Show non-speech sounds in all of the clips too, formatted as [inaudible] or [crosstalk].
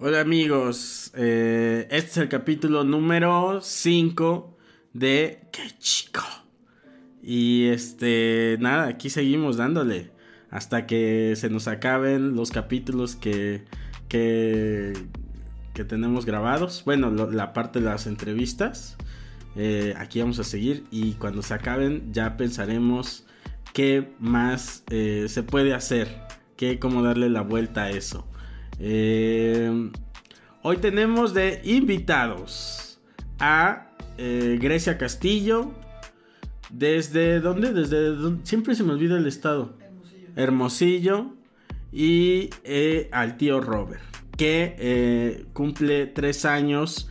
Hola amigos, eh, este es el capítulo número 5 de Qué chico. Y este, nada, aquí seguimos dándole hasta que se nos acaben los capítulos que, que, que tenemos grabados. Bueno, la parte de las entrevistas. Eh, aquí vamos a seguir y cuando se acaben ya pensaremos qué más eh, se puede hacer, qué, cómo darle la vuelta a eso. Eh, hoy tenemos de invitados a eh, Grecia Castillo. ¿Desde dónde? Desde dónde? Siempre se me olvida el estado. Hermosillo. Y eh, al tío Robert, que eh, cumple tres años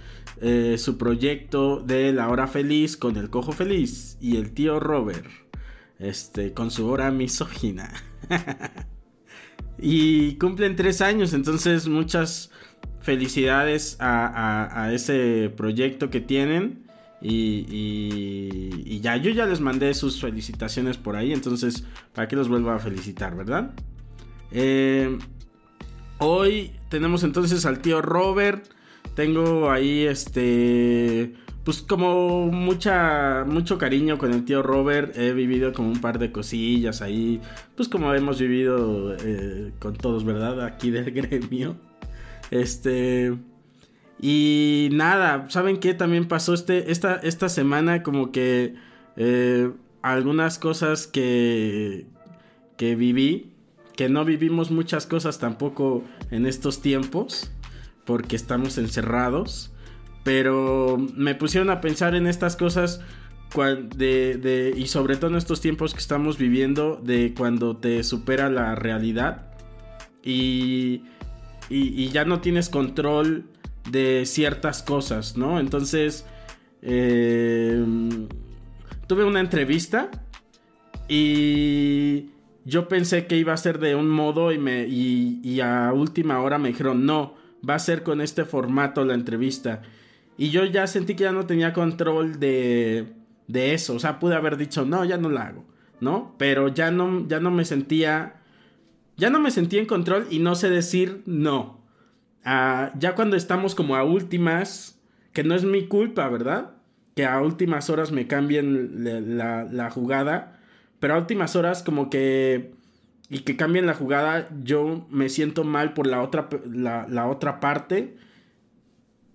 su proyecto de la hora feliz con el cojo feliz y el tío Robert, este, con su hora misógina. [laughs] Y cumplen tres años, entonces muchas felicidades a, ese proyecto que tienen. Y, y- y ya, yo ya les mandé sus felicitaciones por ahí, entonces, ¿para qué los vuelvo a felicitar, verdad? Eh, hoy tenemos entonces al tío Robert. Tengo ahí este. Pues como mucha. mucho cariño con el tío Robert. He vivido como un par de cosillas ahí. Pues como hemos vivido eh, con todos, ¿verdad? Aquí del [laughs] gremio. Este. Y nada, ¿saben qué? También pasó este, esta, esta semana como que eh, algunas cosas que, que viví, que no vivimos muchas cosas tampoco en estos tiempos, porque estamos encerrados, pero me pusieron a pensar en estas cosas de, y sobre todo en estos tiempos que estamos viviendo, de cuando te supera la realidad y, y, ya no tienes control de ciertas cosas, ¿no? Entonces, eh, tuve una entrevista y yo pensé que iba a ser de un modo y, me, y a última hora me dijeron, no, va a ser con este formato la entrevista. Y yo ya sentí que ya no tenía control de, de eso. O sea, pude haber dicho, no, ya no la hago, ¿no? Pero ya no, ya no me sentía... Ya no me sentía en control y no sé decir no. Ah, ya cuando estamos como a últimas, que no es mi culpa, ¿verdad? Que a últimas horas me cambien la, la- la jugada, pero a últimas horas como que... Y que cambien la jugada, yo me siento mal por la otra, la, la otra parte.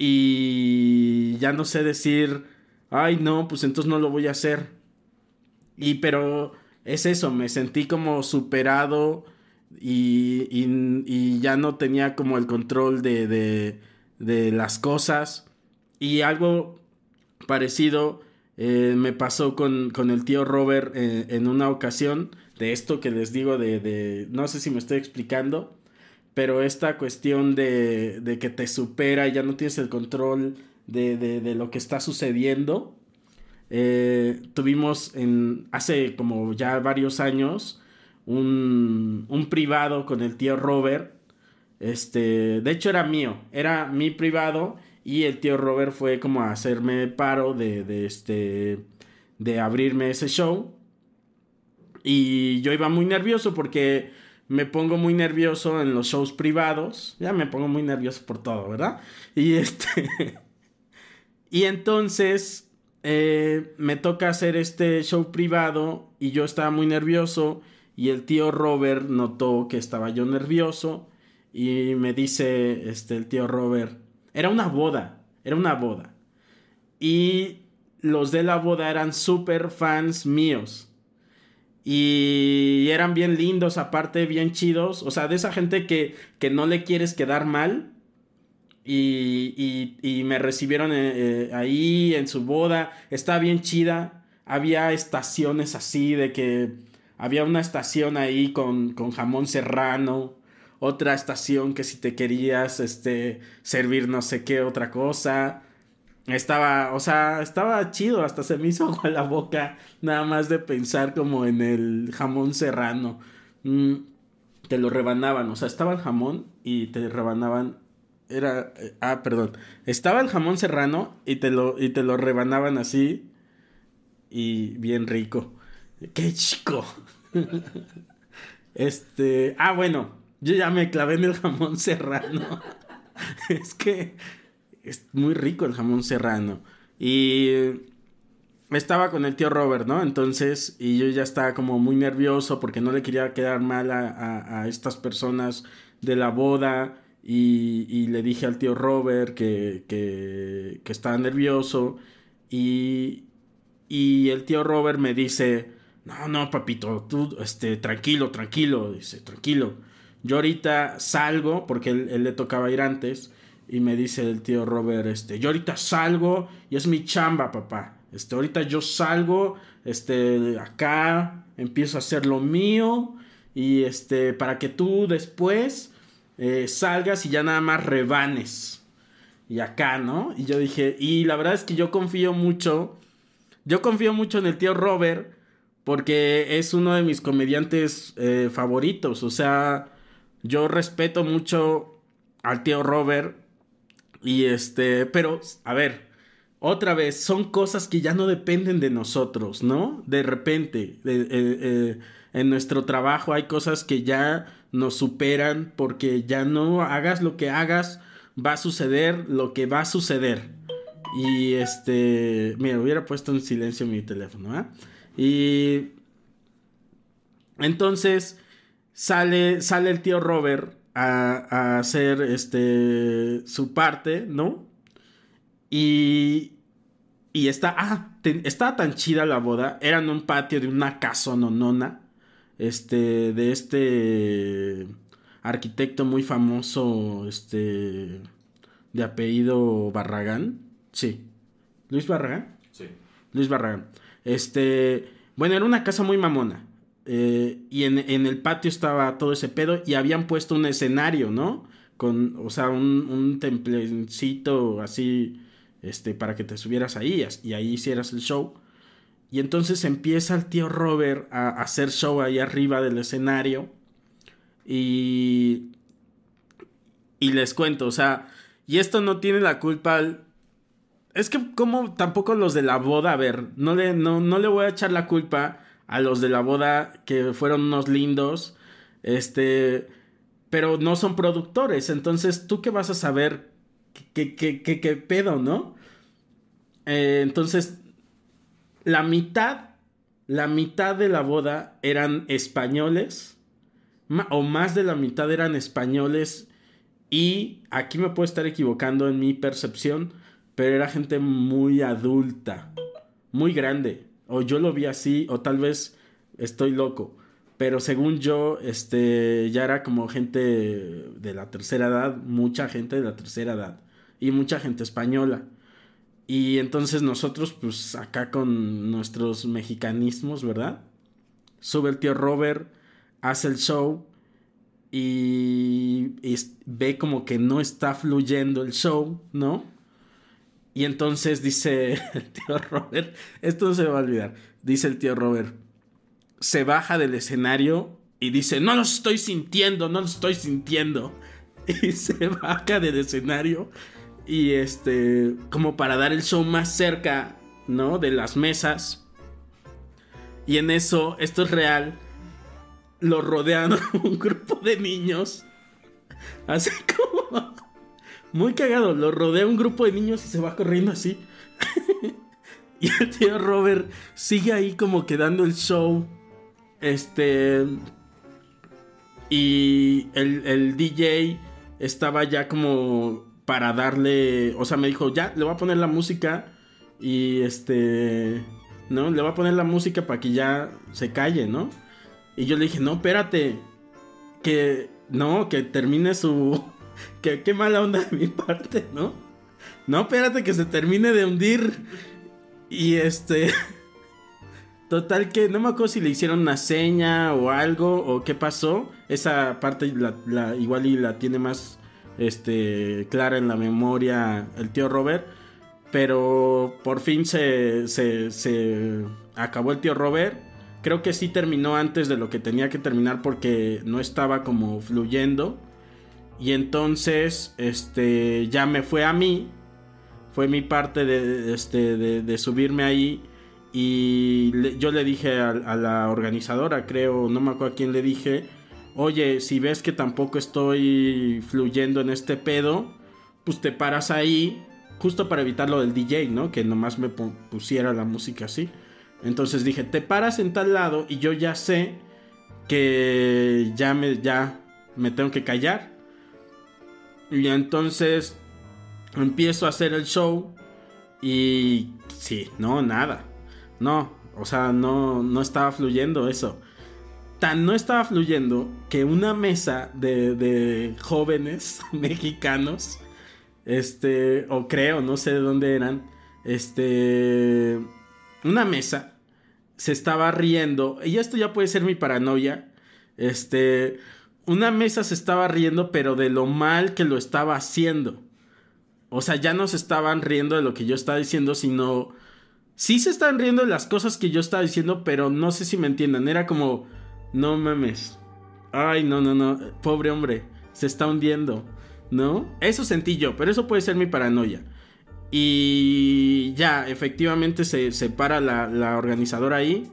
Y ya no sé decir, ay no, pues entonces no lo voy a hacer. Y pero es eso, me sentí como superado y, y- ya no tenía como el control de, de, de las cosas. Y algo parecido eh, me pasó con, con el tío Robert eh, en una ocasión de esto que les digo de, de- no sé si me estoy explicando, pero esta cuestión de, de que te supera y ya no tienes el control de, de- lo que está sucediendo. Eh, tuvimos en, hace como ya varios años un, un privado con el tío Robert. Este, de hecho era mío, era mi privado y el tío Robert fue como a hacerme paro de, de este, de abrirme ese show. Y yo iba muy nervioso porque me pongo muy nervioso en los shows privados. Ya me pongo muy nervioso por todo, ¿verdad? Y este... [laughs] y entonces eh, me toca hacer este show privado y yo estaba muy nervioso y el tío Robert notó que estaba yo nervioso y me dice este el tío Robert, era una boda, era una boda. Y los de la boda eran súper fans míos. Y eran bien lindos, aparte bien chidos. O sea, de esa gente que, que no le quieres quedar mal. Y, y, me recibieron eh, eh, ahí en su boda. Estaba bien chida. Había estaciones así de que había una estación ahí con, con jamón serrano. Otra estación que si te querías este, servir no sé qué otra cosa. Estaba, o sea, estaba chido, hasta se me hizo [laughs] agua la boca, nada más de pensar como en el jamón serrano. Mm, te lo rebanaban, o sea, estaba el jamón y te rebanaban. Era, eh, ah, perdón, estaba el jamón serrano y te lo, y te lo rebanaban así y bien rico. ¡Qué chico! [laughs] este, ah, bueno, yo ya me clavé en el jamón [laughs] serrano. es que es muy rico el jamón serrano. Y estaba con el tío Robert, ¿no? Entonces, y yo ya estaba como muy nervioso porque no le quería quedar mal a, estas personas de la boda. Y, le dije al tío Robert que, que, que estaba nervioso. Y, y el tío Robert me dice, no, no, papito, tú, este, tranquilo, tranquilo, dice, tranquilo. Yo ahorita salgo, porque él le tocaba ir antes, y me dice el tío Robert, este, yo ahorita salgo y es mi chamba, papá. Este, ahorita yo salgo, este, acá empiezo a hacer lo mío y este, para que tú después eh, salgas y ya nada más rebanes. Y acá, ¿no? Y yo dije, y la verdad es que yo confío mucho, yo confío mucho en el tío Robert porque es uno de mis comediantes eh, favoritos. O sea, yo respeto mucho al tío Robert y este, pero, a ver, otra vez, son cosas que ya no dependen de nosotros, ¿no? De repente, eh, eh, en nuestro trabajo hay cosas que ya nos superan porque ya no hagas lo que hagas, va a suceder lo que va a suceder. Y este, mira, hubiera puesto en silencio mi teléfono, ¿eh? Y entonces sale, sale el tío Robert a, hacer este su parte, ¿no? Y y está ah, estaba tan chida la boda, era en un patio de una casa nonona, este de este arquitecto muy famoso, este de apellido Barragán, sí. Luis Barragán? Sí. Luis Barragán. Este, bueno, era una casa muy mamona. Eh, y en, el patio estaba todo ese pedo y habían puesto un escenario, ¿no? Con, o sea, un, un templecito así, este, para que te subieras ahí y ahí hicieras el show. Y entonces empieza el tío Robert a, hacer show ahí arriba del escenario. Y. Y les cuento, o sea, y esto no tiene la culpa. Es que, como tampoco los de la boda, a ver, no le, no, no le voy a echar la culpa a los de la boda que fueron unos lindos, este, pero no son productores, entonces tú qué vas a saber qué, qué, qué, qué pedo, ¿no? Eh, entonces, la mitad, la mitad de la boda eran españoles, o más de la mitad eran españoles, y aquí me puedo estar equivocando en mi percepción, pero era gente muy adulta, muy grande o yo lo vi así, o tal vez estoy loco. Pero según yo, este, ya era como gente de la tercera edad, mucha gente de la tercera edad. Y mucha gente española. Y entonces nosotros, pues acá con nuestros mexicanismos, ¿verdad? Sube el tío Robert, hace el show y, y, ve como que no está fluyendo el show, ¿no? Y entonces dice el tío Robert, esto no se va a olvidar, dice el tío Robert, se baja del escenario y dice, no lo estoy sintiendo, no lo estoy sintiendo. [laughs] Y se baja del escenario y este, como para dar el show más cerca, ¿no? De las mesas. Y en eso, esto es real, lo rodean [laughs] un grupo de niños. Así como... Muy cagado, lo rodea un grupo de niños y se va corriendo así. [laughs] y el tío Robert sigue ahí como quedando el show. Este... Y el, el DJ estaba ya como para darle, o sea, me dijo, ya, le voy a poner la música y este, ¿no? Le voy a poner la música para que ya se calle, ¿no? Y yo le dije, no, espérate, que, no, que termine su, que qué mala onda de mi parte, ¿no? No, espérate que se termine de hundir. Y este... [laughs] Total que no me acuerdo si le hicieron una seña o algo o qué pasó. Esa parte la, igual y la tiene más este, clara en la memoria el tío Robert. Pero por fin se, se, se acabó el tío Robert. Creo que sí terminó antes de lo que tenía que terminar porque no estaba como fluyendo. Y entonces este, ya me fue a mí. Fue mi parte de, este, de subirme ahí y yo le dije a, la organizadora, creo, no me acuerdo a quién le dije, oye, si ves que tampoco estoy fluyendo en este pedo, pues te paras ahí, justo para evitar lo del DJ, ¿no? Que nomás me pusiera la música así. Entonces dije, te paras en tal lado y yo ya sé que ya me, ya me tengo que callar. Y entonces empiezo a hacer el show y sí, no, nada. No, o sea, no, no estaba fluyendo eso. Tan no estaba fluyendo que una mesa de, de jóvenes [laughs] mexicanos, este, o creo, no sé de dónde eran, este, una mesa se estaba riendo, y esto ya puede ser mi paranoia, este, una mesa se estaba riendo, pero de lo mal que lo estaba haciendo. O sea, ya no se estaban riendo de lo que yo estaba diciendo, sino sí se están riendo de las cosas que yo estaba diciendo, pero no sé si me entiendan. Era como, no mames. Ay, no, no, no. Pobre hombre, se está hundiendo. ¿No? Eso sentí yo, pero eso puede ser mi paranoia. Y ya, efectivamente se, se para la, la organizadora ahí.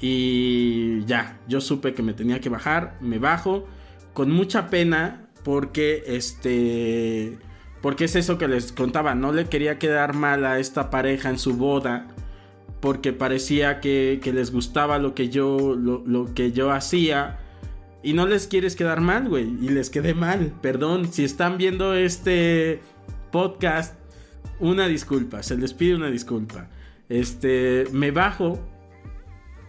Y ya, yo supe que me tenía que bajar, me bajo con mucha pena porque este porque es eso que les contaba, no le quería quedar mal a esta pareja en su boda. Porque parecía que, les gustaba lo que yo. Lo, que yo hacía. Y no les quieres quedar mal, güey. Y les quedé mal. Perdón. Si están viendo este podcast. Una disculpa. Se les pide una disculpa. Este. Me bajo.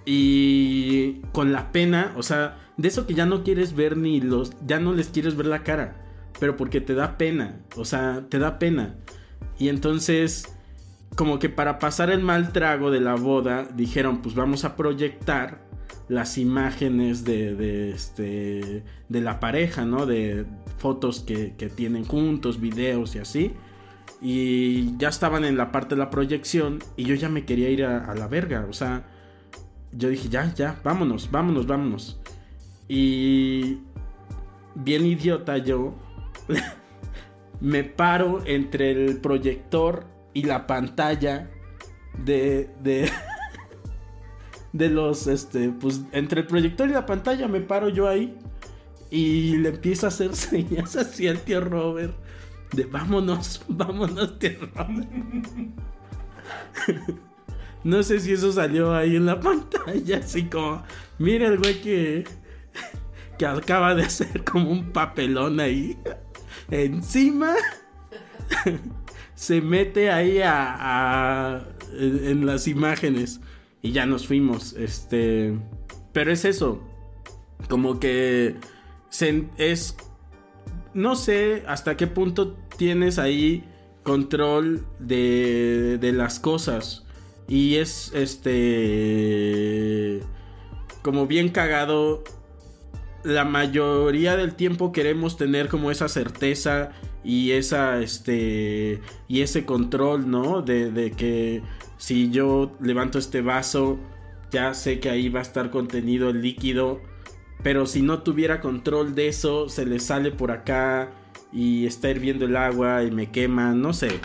Y con la pena. O sea. De eso que ya no quieres ver ni los. Ya no les quieres ver la cara pero porque te da pena, o sea, te da pena. Y entonces, como que para pasar el mal trago de la boda, dijeron, pues vamos a proyectar las imágenes de, este, de la pareja, ¿no? De fotos que, tienen juntos, videos y así. Y ya estaban en la parte de la proyección y yo ya me quería ir a, a la verga, o sea, yo dije, ya, ya, vámonos, vámonos, vámonos. Y bien idiota yo, [laughs] me paro entre el proyector y la pantalla de, de, [laughs] de los, este, pues entre el proyector y la pantalla me paro yo ahí y le empiezo a hacer [laughs] señas así al tío Robert de vámonos, vámonos, tío Robert. No sé si eso salió ahí en la [laughs] pantalla, así como, mira el güey que, que acaba de hacer como un papelón ahí encima se mete ahí a, en las imágenes y ya nos fuimos. Este, pero es eso, como que es, no sé hasta qué punto tienes ahí control de, de las cosas y es este como bien cagado la mayoría del tiempo queremos tener como esa certeza y esa este y ese control, ¿no? De, de, que si yo levanto este vaso, ya sé que ahí va a estar contenido el líquido, pero si no tuviera control de eso, se le sale por acá y está hirviendo el agua y me quema, no sé.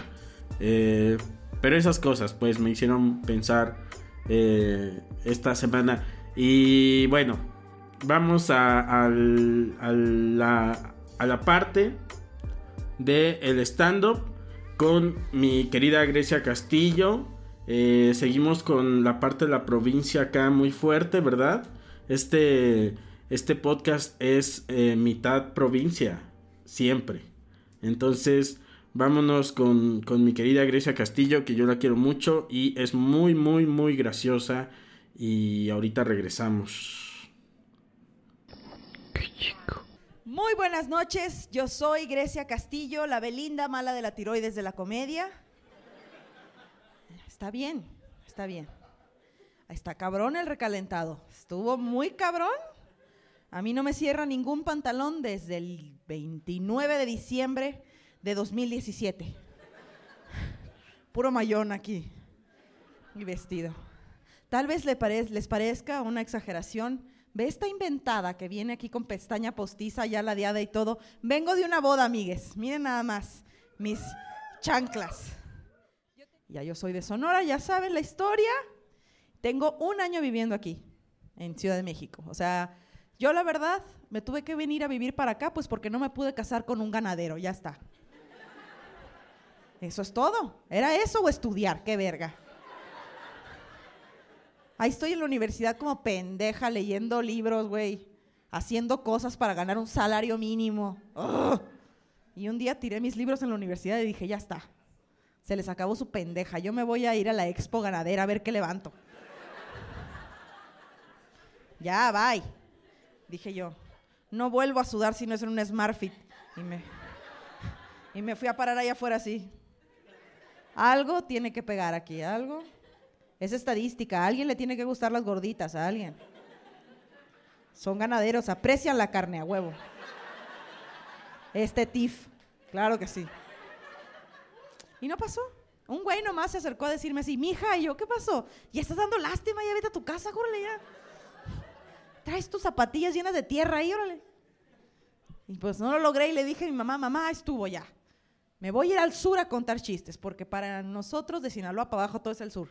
Eh, pero esas cosas, pues me hicieron pensar eh, esta semana. Y bueno, vamos a, a la, a la parte de el stand-up con mi querida Grecia Castillo. Eh, seguimos con la parte de la provincia acá muy fuerte, ¿verdad? Este, este podcast es eh, mitad provincia, siempre. Entonces, vámonos con, con mi querida Grecia Castillo, que yo la quiero mucho y es muy, muy, muy graciosa. Y ahorita regresamos. Qué chico. Muy buenas noches, yo soy Grecia Castillo, la Belinda mala de la tiroides de la comedia. Está bien, está bien. Está cabrón el recalentado. Estuvo muy cabrón. A mí no me cierra ningún pantalón desde el 29 de diciembre de 2017. Puro mayón aquí. Y vestido. Tal vez les parezca una exageración. Ve esta inventada que viene aquí con pestaña postiza, ya ladeada y todo. Vengo de una boda, amigues. Miren nada más. Mis chanclas. Ya yo soy de Sonora, ya saben la historia. Tengo un año viviendo aquí, en Ciudad de México. O sea, yo la verdad me tuve que venir a vivir para acá, pues porque no me pude casar con un ganadero, ya está. Eso es todo. ¿Era eso o estudiar? ¡Qué verga! Ahí estoy en la universidad como pendeja leyendo libros, güey. Haciendo cosas para ganar un salario mínimo. Y un día tiré mis libros en la universidad y dije, ya está. Se les acabó su pendeja. Yo me voy a ir a la expo ganadera a ver qué levanto. ya, bye. Dije yo. No vuelvo a sudar si no es en un Smartfit. Y me, y me fui a parar allá afuera así. Algo tiene que pegar aquí, algo. Es estadística. A alguien le tiene que gustar las gorditas, a alguien. Son ganaderos, aprecian la carne a huevo. Este tif, claro que sí. Y no pasó. Un güey nomás se acercó a decirme así, mija, y yo, ¿qué pasó? Ya estás dando lástima, ya vete a tu casa, órale ya. Traes tus zapatillas llenas de tierra ahí, órale. Y pues no lo logré y le dije a mi mamá, mamá, estuvo ya. Me voy a ir al sur a contar chistes, porque para nosotros de Sinaloa para abajo todo es el sur.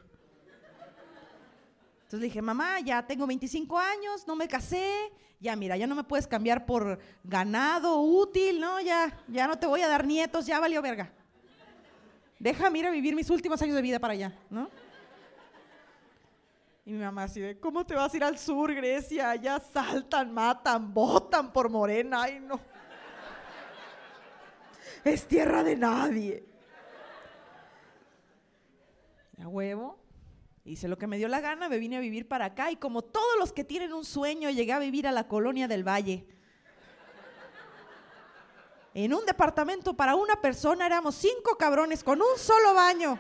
Entonces le dije, mamá, ya tengo 25 años, no me casé, ya mira, ya no me puedes cambiar por ganado útil, no, ya, ya no te voy a dar nietos, ya valió verga. Déjame ir a vivir mis últimos años de vida para allá, ¿no? Y mi mamá así ¿cómo te vas a ir al sur, Grecia? Allá saltan, matan, botan por morena, ay no. Es tierra de nadie. A huevo. Hice lo que me dio la gana, me vine a vivir para acá y como todos los que tienen un sueño, llegué a vivir a la colonia del Valle. En un departamento para una persona éramos cinco cabrones con un solo baño.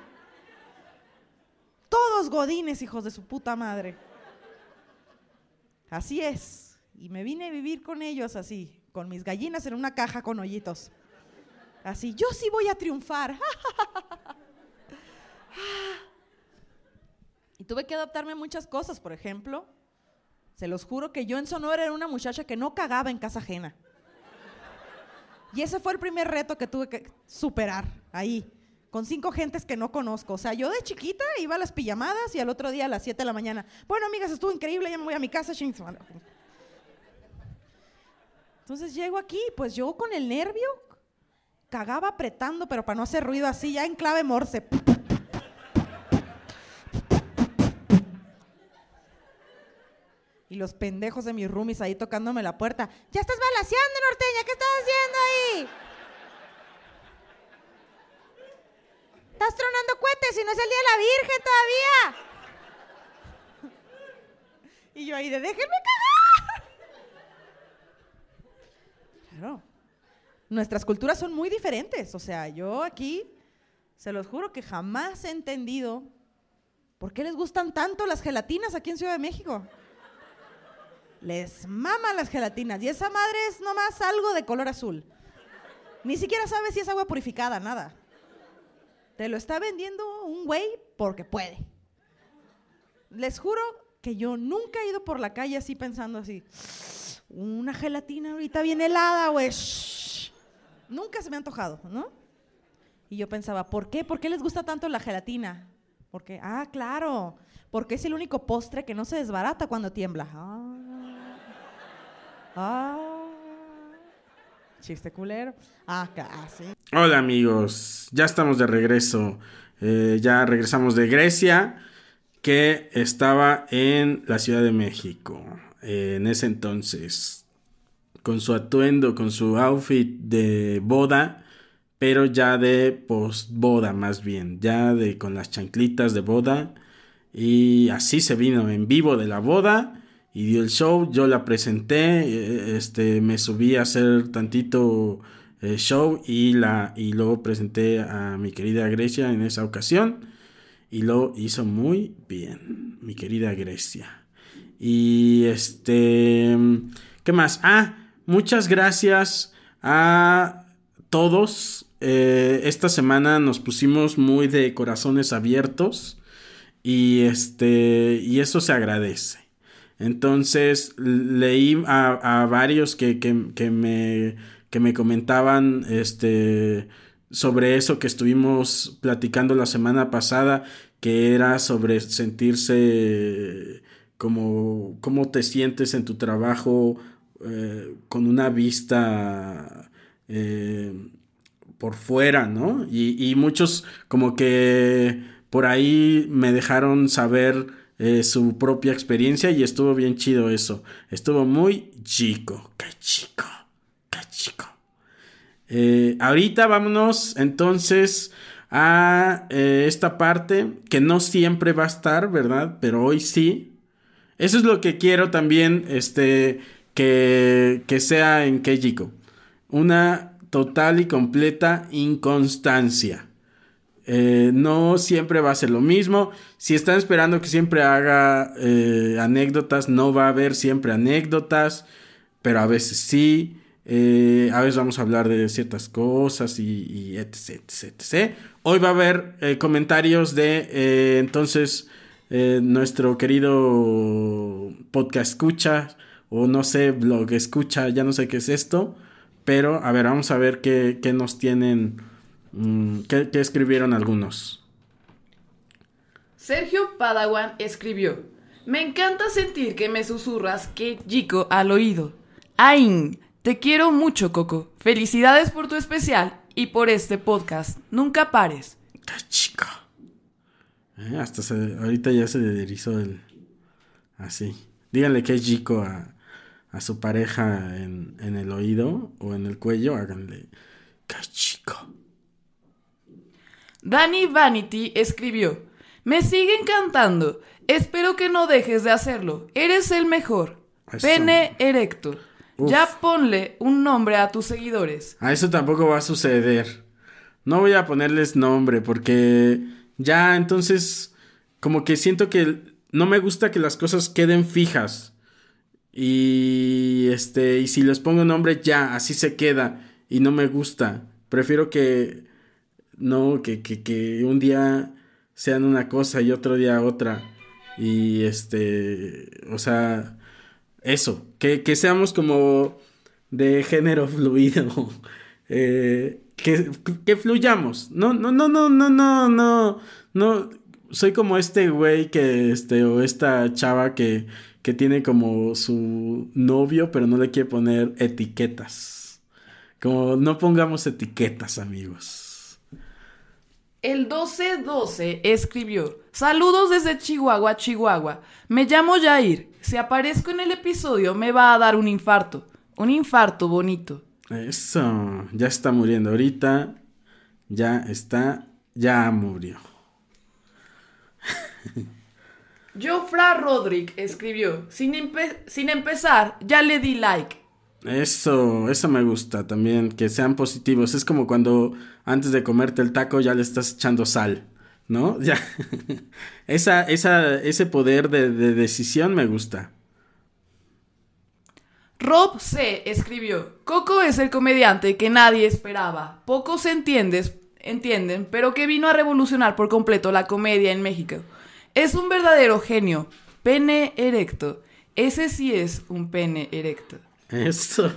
Todos godines, hijos de su puta madre. Así es. Y me vine a vivir con ellos así, con mis gallinas en una caja con hoyitos. Así, yo sí voy a triunfar. [laughs] Y tuve que adaptarme a muchas cosas, por ejemplo, se los juro que yo en Sonora era una muchacha que no cagaba en casa ajena. Y ese fue el primer reto que tuve que superar ahí, con cinco gentes que no conozco. O sea, yo de chiquita iba a las pijamadas y al otro día a las 7 de la mañana, bueno, amigas, estuvo increíble, ya me voy a mi casa. ching, su madre". Entonces llego aquí, pues yo con el nervio cagaba apretando, pero para no hacer ruido así, ya en clave morse. Y los pendejos de mis roomies ahí tocándome la puerta. Ya estás balaseando, norteña, ¿qué estás haciendo ahí? Estás tronando cohetes y no es el día de la Virgen todavía. Y yo ahí de déjenme cagar. Claro. Nuestras culturas son muy diferentes. O sea, yo aquí, se los juro que jamás he entendido por qué les gustan tanto las gelatinas aquí en Ciudad de México. Les mama las gelatinas. Y esa madre es nomás algo de color azul. Ni siquiera sabes si es agua purificada, nada. Te lo está vendiendo un güey porque puede. Les juro que yo nunca he ido por la calle así pensando así. Una gelatina ahorita bien helada, güey. Shh". Nunca se me ha antojado, ¿no? Y yo pensaba, ¿por qué? ¿Por qué les gusta tanto la gelatina? Porque, ah, claro, porque es el único postre que no se desbarata cuando tiembla. Ah, ah, chiste culero. Ah, casi. Hola amigos, ya estamos de regreso. Eh, ya regresamos de Grecia, que estaba en la Ciudad de México. eh, en ese entonces, con su atuendo, con su outfit de boda, pero ya de post-boda más bien, ya de con las chanclitas de boda. Y así se vino en vivo de la boda y dio el show. Yo la presenté, eh, este, me subí a hacer tantito eh, show y, la, y luego presenté a mi querida Grecia en esa ocasión. Y lo hizo muy bien, mi querida Grecia. Y este, ¿qué más? Ah, muchas gracias a todos. Eh, esta semana nos pusimos muy de corazones abiertos y este y eso se agradece. Entonces leí a, a varios que, que, que, me, que me comentaban este, sobre eso que estuvimos platicando la semana pasada, que era sobre sentirse como cómo te sientes en tu trabajo eh, con una vista eh, por fuera, ¿no? Y, muchos como que por ahí me dejaron saber eh, su propia experiencia y estuvo bien chido eso. Estuvo muy chico, qué chico, qué chico. Ahorita vámonos entonces a esta parte que no siempre va a estar, ¿verdad? Pero hoy sí. Eso es lo que quiero también, este, que, que sea en Kejiko. Una total y completa inconstancia. Eh, no siempre va a ser lo mismo. Si están esperando que siempre haga eh, anécdotas, no va a haber siempre anécdotas, pero a veces sí. Eh, a veces vamos a hablar de ciertas cosas y, etc, etc, etc. Hoy va a haber comentarios de entonces nuestro querido podcast escucha o no sé, blog escucha, ya no sé qué es esto. Pero a ver, vamos a ver qué, qué nos tienen, mmm, qué, qué, escribieron algunos. Sergio Padawan escribió, me encanta sentir que me susurras que Jico al oído. ¡Ain! Te quiero mucho, Coco. Felicidades por tu especial y por este podcast. Nunca pares. ¡Qué chico! Eh, hasta se, ahorita ya se derizó el... Así. Díganle que es chico a, a su pareja en, en, el oído o en el cuello, háganle ¡Qué chico! Danny Vanity escribió: Me sigue encantando. Espero que no dejes de hacerlo. Eres el mejor. Eso. Pene erecto. Uf. Ya ponle un nombre a tus seguidores. A eso tampoco va a suceder. No voy a ponerles nombre porque ya entonces como que siento que no me gusta que las cosas queden fijas. Y este, y si les pongo nombre, ya, así se queda. Y no me gusta. Prefiero que. No, que, que, que un día sean una cosa y otro día otra. Y este. O sea. Eso. Que, que seamos como de género [laughs] fluido. Eh, que, que fluyamos. No, no, no, no, no, no, no. No. Soy como este güey que. Este. O esta chava que que tiene como su novio, pero no le quiere poner etiquetas. Como no pongamos etiquetas, amigos. El 1212 escribió: Saludos desde Chihuahua, Chihuahua. Me llamo Jair. Si aparezco en el episodio, me va a dar un infarto. Un infarto bonito. Eso, ya está muriendo ahorita. Ya está, ya murió. [laughs] Jofra Rodrick escribió, sin, empe sin, empezar, ya le di like. Eso, eso me gusta también, que sean positivos. Es como cuando antes de comerte el taco ya le estás echando sal, ¿no? [laughs] Ya. esa, esa, ese poder de, de decisión me gusta. Rob C. escribió, Coco es el comediante que nadie esperaba. Pocos entiendes, entienden, pero que vino a revolucionar por completo la comedia en México. Es un verdadero genio. Pene erecto. Ese sí es un pene erecto. Eso.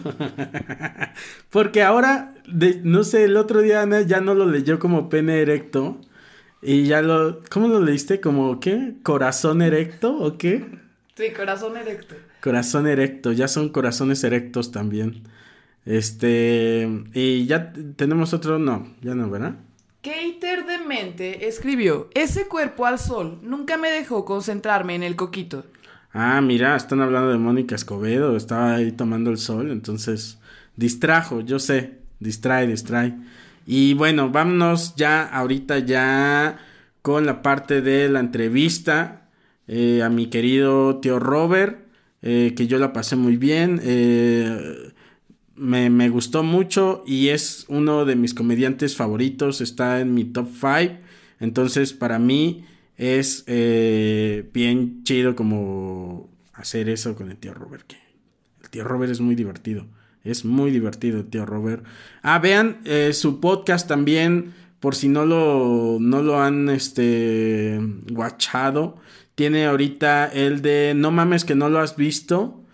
[laughs] Porque ahora, de, no sé, el otro día Ana ya no lo leyó como pene erecto. Y ya lo. ¿Cómo lo leíste? ¿Como qué? ¿Corazón erecto o qué? Sí, corazón erecto. Corazón erecto, ya son corazones erectos también. Este. Y ya tenemos otro. No, ya no, ¿verdad? Keiter Demente escribió: Ese cuerpo al sol nunca me dejó concentrarme en el coquito. Ah, mira, están hablando de Mónica Escobedo. Estaba ahí tomando el sol, entonces. Distrajo, yo sé. Distrae, distrae. Y bueno, vámonos ya ahorita ya con la parte de la entrevista eh, a mi querido tío Robert, eh, que yo la pasé muy bien. eh, me, me gustó mucho y es uno de mis comediantes favoritos, está en mi top 5. Entonces, para mí es eh, bien chido como hacer eso con el tío Robert. El tío Robert es muy divertido. Es muy divertido el tío Robert. Ah, vean eh, su podcast también, por si no lo, no lo han este, guachado. Tiene ahorita el de No mames que no lo has visto,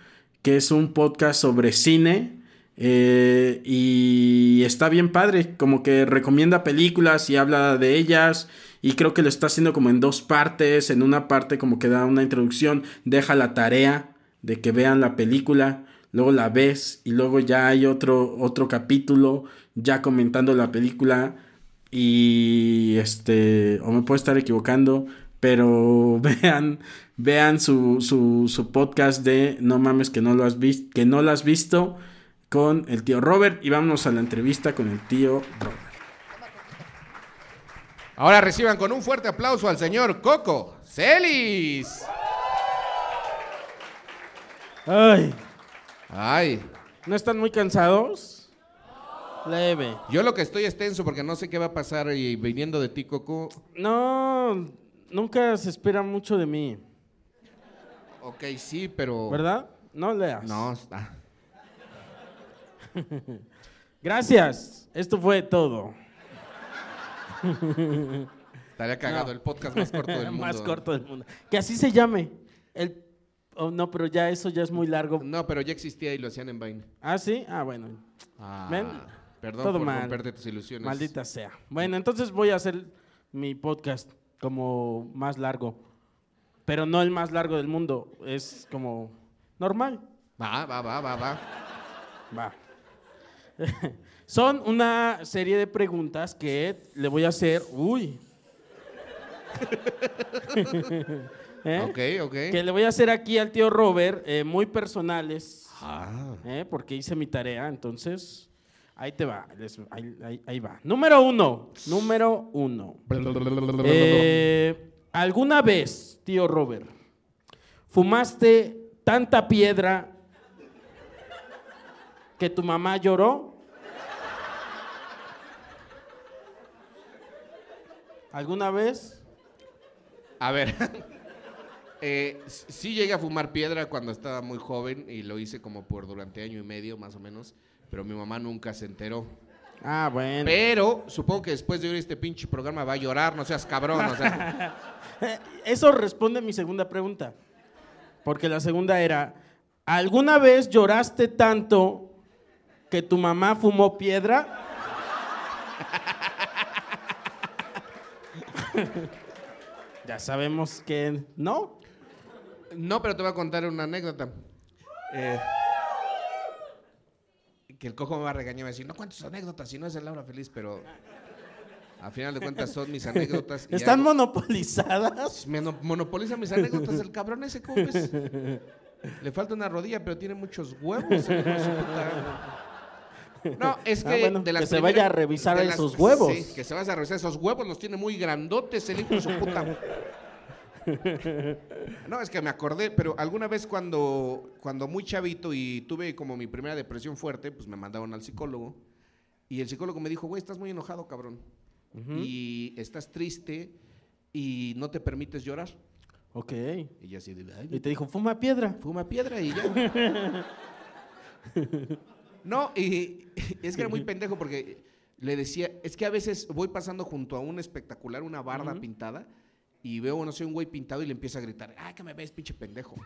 que es un podcast sobre cine. Eh, y está bien padre, como que recomienda películas y habla de ellas. Y creo que lo está haciendo como en dos partes. En una parte como que da una introducción, deja la tarea de que vean la película. Luego la ves y luego ya hay otro, otro capítulo ya comentando la película. Y este, o me puedo estar equivocando, pero [laughs] vean, vean su, su, su podcast de No mames que no lo has visto, que no lo has visto con el tío Robert. Y vámonos a la entrevista con el tío Robert. Ahora reciban con un fuerte aplauso al señor Coco Celis. Ay, Ay, ¿no están muy cansados? Leve. yo lo que estoy es tenso porque no sé qué va a pasar y viniendo de ti, Coco. No, nunca se espera mucho de mí, Ok, sí, pero... ¿verdad? No leas. No, está. [laughs] Gracias. Esto fue todo. Estaría cagado el podcast más corto del [laughs] mundo. Más corto del mundo. Que así se llame. El... oh, no, pero ya eso ya es muy largo. No, pero ya existía y lo hacían en Vine. Ah, sí. Ah, bueno. Ah, ¿Ven? Perdón Todo por mal. romperte tus ilusiones. Maldita sea. Bueno, entonces voy a hacer mi podcast como más largo. Pero no el más largo del mundo. Es como normal. Va, va, va, va, va. Va. [laughs] Son una serie de preguntas que le voy a hacer. Uy. [laughs] ¿Eh? Ok, ok. Que le voy a hacer aquí al tío Robert, eh, muy personales, Ah. eh, porque hice mi tarea, entonces ahí te va, les- ahí, ahí- ahí va. Número uno, número uno. Eh, ¿Alguna vez, tío Robert, fumaste tanta piedra que tu mamá lloró? ¿Alguna vez? A ver. [laughs] eh, sí llegué a fumar piedra cuando estaba muy joven y lo hice como por durante año y medio más o menos, pero mi mamá nunca se enteró. Ah, bueno. Pero supongo que después de oír este pinche programa va a llorar, no seas cabrón, o sea. [laughs] Eh, Eso responde a mi segunda pregunta. Porque la segunda era, ¿alguna vez lloraste tanto que tu mamá fumó piedra? ya sabemos que no. No, pero te voy a contar una anécdota. Eh, que el cojo me va a regañar y va a decir, no cuentes anécdotas, si no es el Laura Feliz, pero a final de cuentas son mis anécdotas. y ¿Están algo- monopolizadas? Me no- monopoliza mis anécdotas el cabrón ese, ¿cómo ves? Le falta una rodilla, pero tiene muchos huevos. No, es que Ah, bueno, de las que se primeras- vaya a revisar las- esos huevos. Sí, que se vaya a revisar esos huevos, los tiene muy grandotes el hijo de su puta. [laughs] No, es que me acordé, pero alguna vez cuando, cuando muy chavito y tuve como mi primera depresión fuerte, pues me mandaron al psicólogo. Y el psicólogo me dijo, güey, estás muy enojado, cabrón. Y estás triste y no te permites llorar. Ok. Y yo así de, "Ay, Y te dijo, fuma piedra. fuma piedra y ya. [laughs] no, y es que era muy pendejo porque le decía, es que a veces voy pasando junto a un espectacular, una barda pintada, y veo, no sé, un güey pintado y le empieza a gritar, ay, que me ves, pinche pendejo.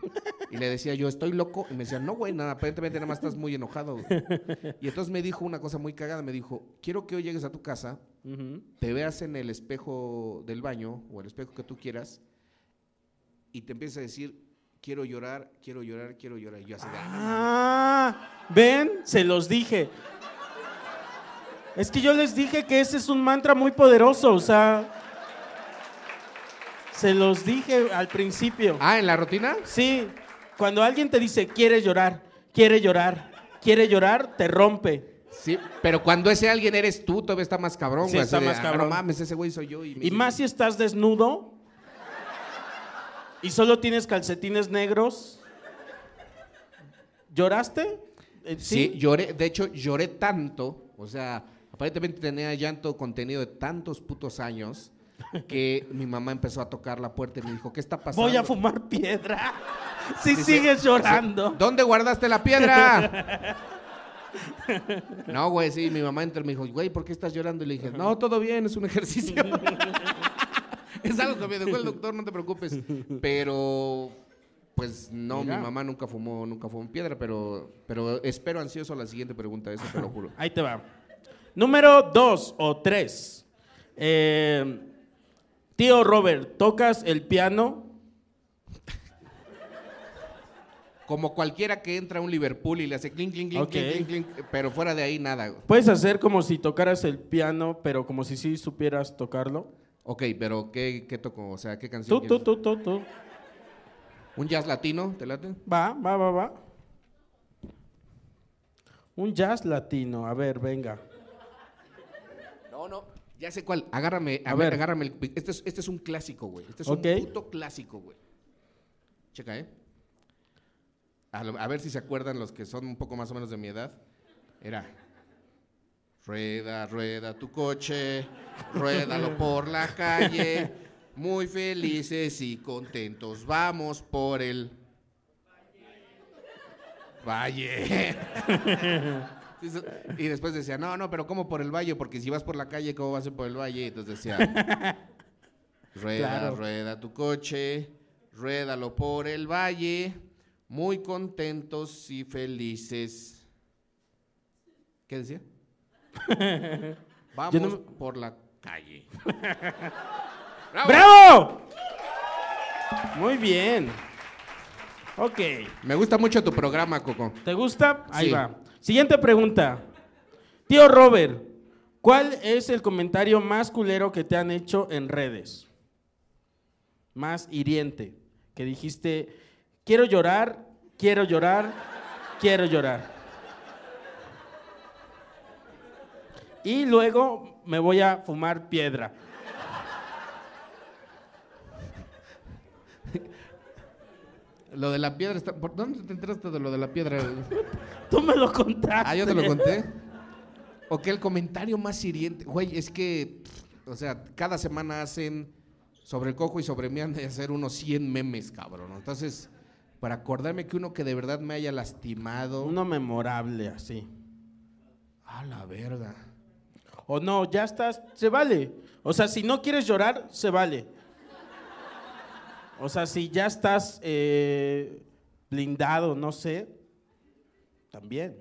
Y le decía yo, estoy loco. Y me decía, no, güey, nada, aparentemente nada más estás muy enojado. güey". Y entonces me dijo una cosa muy cagada, me dijo, quiero que hoy llegues a tu casa, te veas en el espejo del baño o el espejo que tú quieras y te empiezas a decir, quiero llorar, quiero llorar, quiero llorar. Y yo así de, "Ah, Ah, ven, se los dije. Es que yo les dije que ese es un mantra muy poderoso, o sea, se los dije al principio. Ah, ¿en la rutina? Sí, cuando alguien te dice quiere llorar, quiere llorar, quiere llorar, te rompe. Sí, pero cuando ese alguien eres tú, todavía está más cabrón. Sí, güey, está así de, más "Ah, cabrón. no mames, ese güey soy yo. Y, me Y dice, más si estás desnudo y solo tienes calcetines negros. ¿Lloraste? Eh, Sí, lloré, de hecho lloré tanto, o sea, aparentemente tenía llanto contenido de tantos putos años que [laughs] mi mamá empezó a tocar la puerta y me dijo, ¿qué está pasando? Voy a fumar piedra. [laughs] Si Dice, sigues llorando. ¿Dónde guardaste la piedra? [laughs] No, güey, sí, mi mamá entró y me dijo, güey, ¿por qué estás llorando? Y le dije, no, todo bien, es un ejercicio. Es algo que me dejó el doctor, no te preocupes. Pero, pues no, Mira. mi mamá nunca fumó, nunca fumó piedra, pero, pero espero ansioso la siguiente pregunta, eso te lo juro. Ahí te va. Número dos o tres. Eh, tío Robert, ¿tocas el piano? Como cualquiera que entra a un Liverpool y le hace clink, clink, clink, clink, clink, clink, pero fuera de ahí nada. Puedes hacer como si tocaras el piano, pero como si sí supieras tocarlo. Ok, pero ¿qué, qué toco? O sea, ¿qué canción Tú, tú, tú, tú, tú. ¿Un jazz latino? ¿Te late? Va, va, va, va. Un jazz latino. A ver, venga. No, no. Ya sé cuál. Agárrame, a, A ver, ver. agárrame. el- Este es, este es un clásico, güey. Este es un puto clásico, güey. Checa, ¿eh? A, lo- a ver si se acuerdan los que son un poco más o menos de mi edad. Era. Rueda, rueda tu coche, ruédalo por la calle, muy felices y contentos, vamos por el valle. Y después decía, no, no, pero ¿cómo por el valle? Porque si vas por la calle, ¿cómo vas a ir por el valle? Entonces decía, rueda, Claro. rueda tu coche, ruédalo por el valle, muy contentos y felices. ¿Qué decía? Vamos Yo no me- por la calle. [laughs] ¡Bravo! Muy bien. Ok. Me gusta mucho tu programa, Coco. ¿Te gusta? Ahí Sí. va. Siguiente pregunta. Tío Robert, ¿cuál es el comentario más culero que te han hecho en redes? Más hiriente. Que dijiste, quiero llorar, quiero llorar, quiero llorar. Y luego me voy a fumar piedra. Lo de la piedra está... ¿Por dónde te enteraste de lo de la piedra? Tú me lo contaste. Ah, yo te lo conté. Ok, el comentario más hiriente. Güey, es que, pff, o sea, cada semana hacen sobre el cojo y sobre mí han de hacer unos 100 memes, cabrón. Entonces, para acordarme que uno que de verdad me haya lastimado. Uno memorable así. A la verga. O no, ya estás, se vale. O sea, si no quieres llorar, se vale. O sea, si ya estás eh, blindado, no sé, también.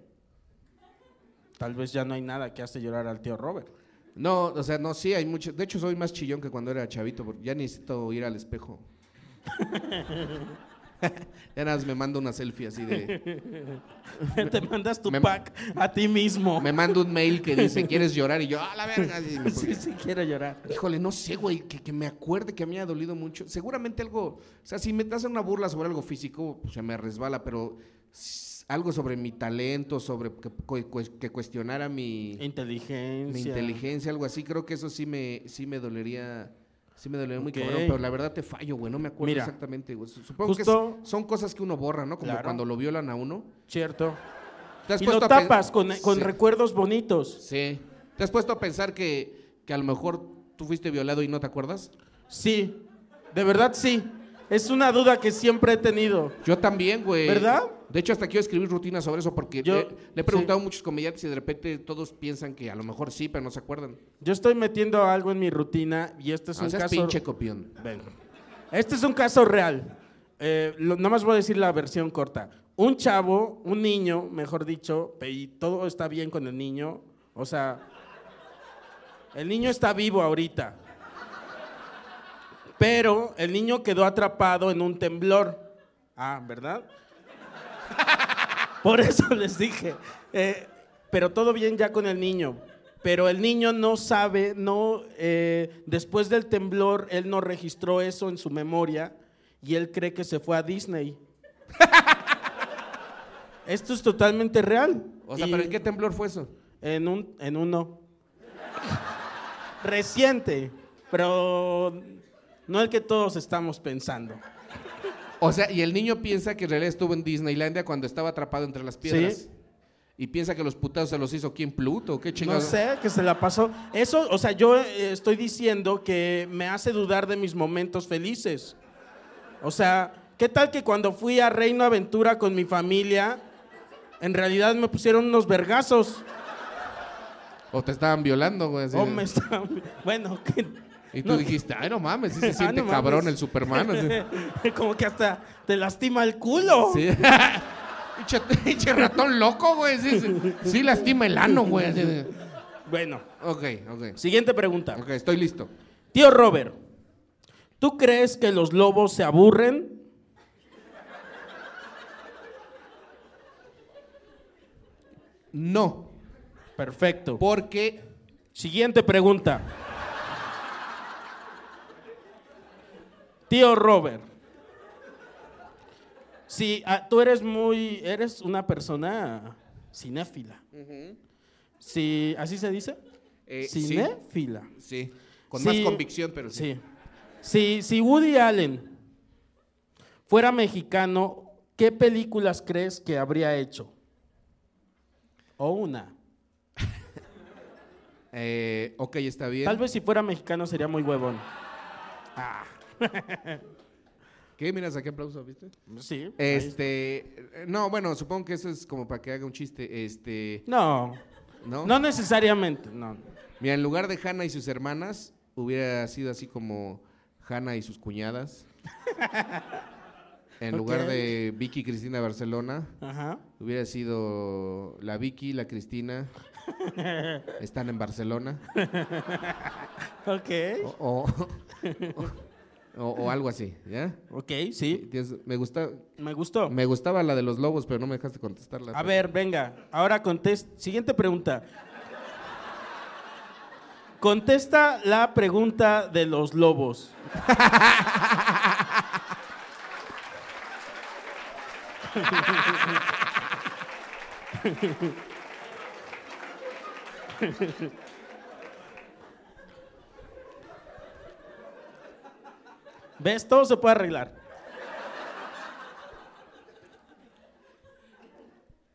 Tal vez ya no hay nada que hace llorar al tío Robert. No, o sea, no, sí, hay mucho. De hecho, soy más chillón que cuando era chavito, porque ya necesito ir al espejo. [laughs] [laughs] ya nada más me mando una selfie así de. [laughs] Te mandas tu Me- pack a ti mismo. Me mando un mail que dice, ¿quieres llorar? Y yo, ¡a la verga! [laughs] Me- Sí, sí, quiero llorar. Híjole, no sé, güey, que, que me acuerde que a mí me ha dolido mucho. Seguramente algo, o sea, si me hacen una burla sobre algo físico, pues se me resbala, pero algo sobre mi talento, sobre que, que cuestionara mi, Inteligencia. mi inteligencia, algo así, creo que eso sí me, sí me dolería, sí me dolería muy cabrón, pero la verdad te fallo, güey, no me acuerdo Mira, exactamente, güey. Supongo justo- que es- son cosas que uno borra, ¿no? Como Claro. cuando lo violan a uno. Cierto. ¿Te has Y lo tapas con, con Sí. recuerdos bonitos. Sí. ¿Te has puesto a pensar que, que a lo mejor tú fuiste violado y no te acuerdas? Sí, de verdad sí. Es una duda que siempre he tenido. Yo también, güey. ¿Verdad? De hecho, hasta quiero escribir rutinas sobre eso porque Yo- le, le he preguntado a muchos comediantes y de repente todos piensan que a lo mejor sí, pero no se acuerdan. Yo estoy metiendo algo en mi rutina y este es No un seas caso. pinche copión. Ven. Este es un caso real. Eh, lo- nada más voy a decir la versión corta. Un chavo, un niño, mejor dicho, y todo está bien con el niño. O sea, el niño está vivo ahorita. Pero el niño quedó atrapado en un temblor. Ah, ¿verdad? Por eso les dije. eh, pero todo bien ya con el niño. Pero el niño no sabe, no, eh, después del temblor, él no registró eso en su memoria y él cree que se fue a Disney. [laughs] Esto es totalmente real. O sea, Y ¿pero en qué temblor fue eso? En un, en uno. Reciente, pero no el que todos estamos pensando. O sea, y el niño piensa que en realidad estuvo en Disneylandia cuando estaba atrapado entre las piedras. Sí. Y piensa que los putados se los hizo quién Pluto, ¿o qué No chingados. sé, que se la pasó. Eso, o sea, yo eh, estoy diciendo que me hace dudar de mis momentos felices. O sea, ¿qué tal que cuando fui a Reino Aventura con mi familia, en realidad me pusieron unos vergazos? O te estaban violando, güey. O me estaban- Bueno, [laughs] que- Y tú no, dijiste, ay, no mames, sí se [laughs] Ah, siente no cabrón mames. el Superman. así. [laughs] como que hasta te lastima el culo. Sí. [laughs] Pinche ratón loco, güey. Sí, sí, sí lastima el ano, güey. Bueno, Ok, ok. siguiente pregunta. Ok, estoy listo. Tío Robert, ¿tú crees que los lobos se aburren? No, Perfecto. porque Siguiente pregunta. Tío Robert, si ah, tú eres muy, eres una persona cinéfila. Si, ¿así se dice? Eh, sí. cinéfila. Sí, con más convicción, pero sí. Sí. Si, si Woody Allen fuera mexicano, ¿qué películas crees que habría hecho? O una. [laughs] Eh, ok, está bien. Tal vez si fuera mexicano sería muy huevón. [laughs] ¿Qué? Mira, saqué aplauso, ¿viste? Sí. Este, no, bueno, supongo que eso es como para que haga un chiste, este, No, ¿no? no necesariamente, no. Mira, en lugar de Hannah y sus hermanas, hubiera sido así como Hannah y sus cuñadas. [laughs] En lugar Ok. de Vicky y Cristina Barcelona, Ajá. hubiera sido la Vicky y la Cristina. [laughs] Están en Barcelona. Ok. O, o- o- o algo así, ¿ya? Ok, sí. Tienes- Me, gusta, Me gustó. me gustaba la de los lobos, pero no me dejaste contestarla. A ver, venga. Ahora contesta. Siguiente pregunta. Contesta la pregunta de los lobos. [laughs] ¿Ves? Todo se puede arreglar.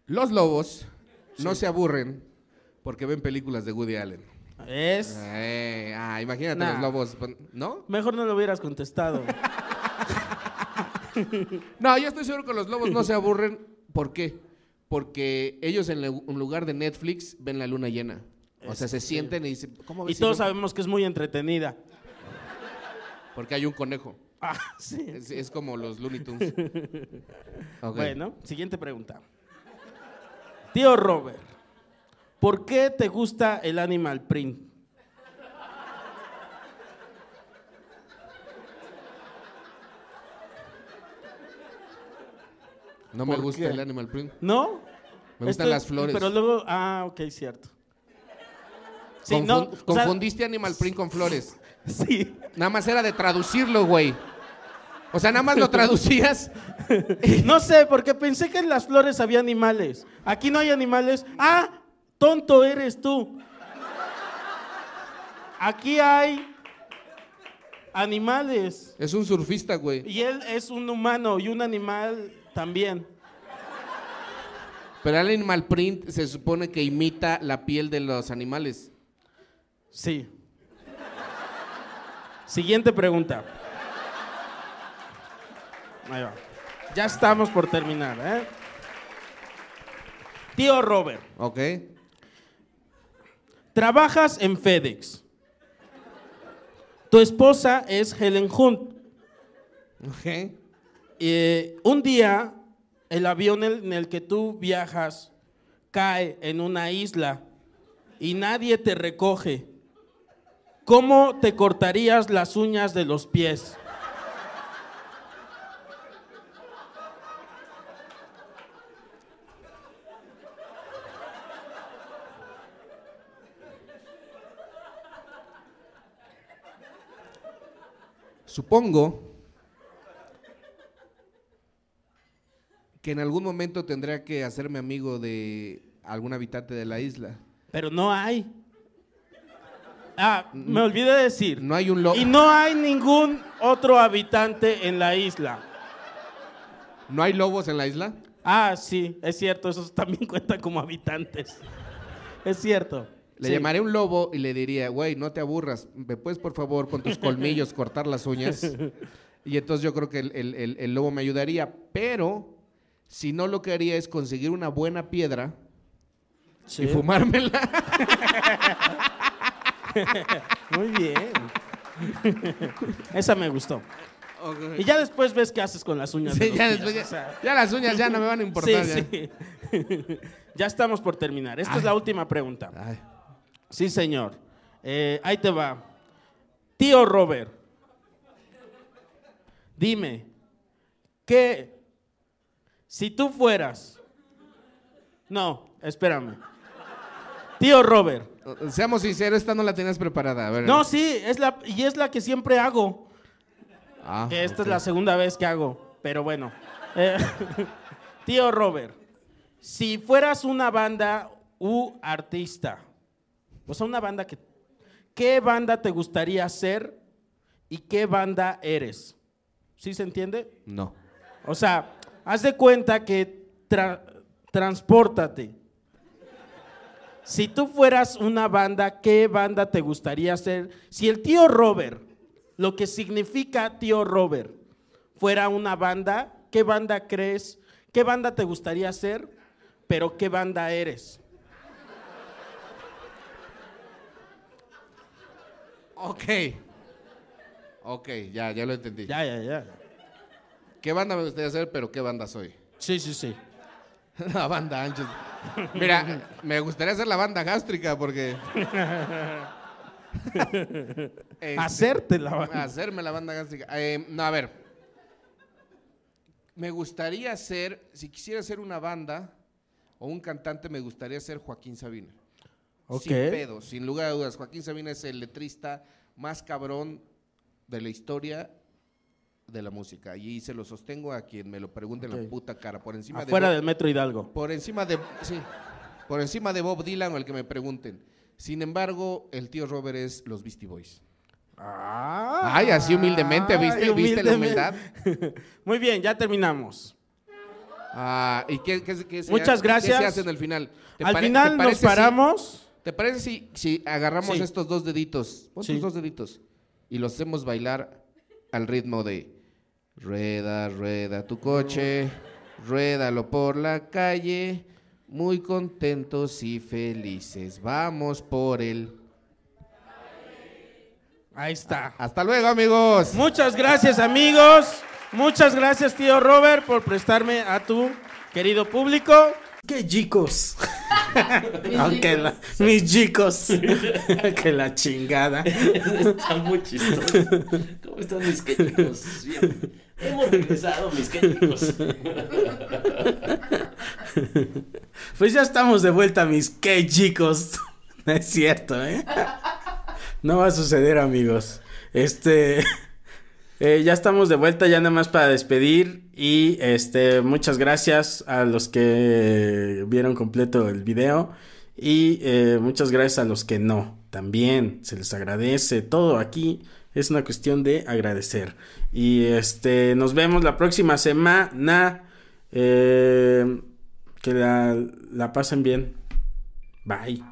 Los lobos no se aburren porque ven películas de Woody Allen. Es. Eh, ah, imagínate Nah. los lobos, pon- ¿no? Mejor no lo hubieras contestado. [laughs] No, yo estoy seguro que los lobos no se aburren. ¿Por qué? Porque ellos en en lugar de Netflix ven la luna llena. O sea, se sienten y dicen, ¿cómo Y ves si todos no? sabemos que es muy entretenida. Porque hay un conejo. [laughs] Ah, sí. Es, es como los Looney Tunes. [laughs] Bueno, siguiente pregunta. Tío Robert, ¿por qué te gusta el animal print? No me ¿por gusta qué? el animal print. ¿No? Me gustan Esto- las flores. Pero luego, ah, ok, cierto. Sí, no, o sea, confundiste animal print con flores. [laughs] sí. Nada más era de traducirlo, güey. O sea, nada más lo traducías. [laughs] No sé, porque pensé que en las flores había animales. Aquí no hay animales. Ah, tonto eres tú. Aquí hay animales. Es un surfista, güey. Y él es un humano y un animal también. Pero el animal print se supone que imita la piel de los animales. Sí. Siguiente pregunta. Ahí va. Ya estamos por terminar, ¿eh? Tío Robert, ¿Ok? trabajas en FedEx. Tu esposa es Helen Hunt. Ok. Eh, un día, el avión en en el que tú viajas cae en una isla y nadie te recoge. ¿Cómo te cortarías las uñas de los pies? Supongo que en algún momento tendré que hacerme amigo de algún habitante de la isla. Pero no hay. Ah, me olvidé de decir. No hay un lobo. Y no hay ningún otro habitante en la isla. ¿No hay lobos en la isla? Ah, sí, es cierto, esos también [laughs] cuentan como habitantes. Es cierto. Le Sí. llamaré un lobo y le diría, güey, no te aburras, ¿me puedes por favor con tus colmillos [laughs] cortar las uñas? Y entonces yo creo que el, el- el- el lobo me ayudaría, pero si no lo que haría es conseguir una buena piedra Sí. y fumármela. [laughs] [laughs] Muy bien. [laughs] Esa me gustó. Y ya después ves qué haces con las uñas. de Sí, ya, después ya- o sea, ya las uñas ya no me van a importar. sí, ya. sí. [laughs] Ya estamos por terminar. Esta es la última pregunta. Ay. Sí, señor. Eh, ahí te va. Tío Robert, dime, ¿qué? Si tú fueras... No, espérame. Tío Robert. Seamos sinceros, esta no la tenías preparada. a ver. No, sí, es la, y es la que siempre hago. Ah, Esta es la segunda vez que hago, pero bueno. Eh, [laughs] tío Robert, si fueras una banda u artista, o sea, una banda que... ¿Qué banda te gustaría ser y qué banda eres? ¿Sí se entiende? No. O sea, haz de cuenta que tra- transpórtate. Si tú fueras una banda, ¿qué banda te gustaría ser? Si el tío Robert, lo que significa tío Robert, fuera una banda, ¿qué banda crees? ¿Qué banda te gustaría ser? Pero ¿qué banda eres? Ok. Ok, ya, ya lo entendí. Ya, ya, ya. ¿Qué banda me gustaría ser, pero qué banda soy? Sí, sí, sí. [laughs] La banda ancha. Mira, me gustaría ser la banda gástrica porque. Este, [laughs] Hacerte la banda. Hacerme la banda gástrica. Eh, no, a ver. Me gustaría ser, si quisiera ser una banda o un cantante, me gustaría ser Joaquín Sabina. Ok. Sin pedo, sin lugar a dudas. Joaquín Sabina es el letrista más cabrón de la historia de la música. Y se lo sostengo a quien me lo pregunte en la puta cara. Por encima Afuera de. del Metro Hidalgo. Por encima de. Sí. Por encima de Bob Dylan o el que me pregunten. Sin embargo, el tío Robert es los Beastie Boys. Ay, así humildemente, ¿viste? ¿Viste la humildemente. [laughs] Muy bien, ya terminamos. Ah, ¿y qué, qué- qué se Muchas hace- gracias. ¿Qué se hace en el final? ¿Te Al final nos si- paramos. ¿Te parece si, si agarramos Sí. estos dos deditos? Pon Sí. dos deditos. Y los hacemos bailar al ritmo de Rueda, rueda tu coche, ruédalo por la calle, muy contentos y felices, vamos por él. Ahí está. Hasta luego, amigos. Muchas gracias, amigos. Muchas gracias, tío Robert, por prestarme a tu querido público. ¡Qué chicos! [laughs] Aunque la- mis chicos. [laughs] que la chingada. Está muy chistoso. ¿Cómo están mis quechicos? Bien. Hemos regresado, mis quechicos. [laughs] Pues ya estamos de vuelta, mis qué chicos. No [laughs] es cierto, ¿eh? No va a suceder, amigos. Este. [laughs] eh, ya estamos de vuelta, ya nada más para despedir. Y este, muchas gracias a los que vieron completo el video. Y eh, muchas gracias a los que no. También se les agradece. Todo aquí es una cuestión de agradecer. Y este, nos vemos la próxima semana. Eh, que la, la pasen bien. Bye.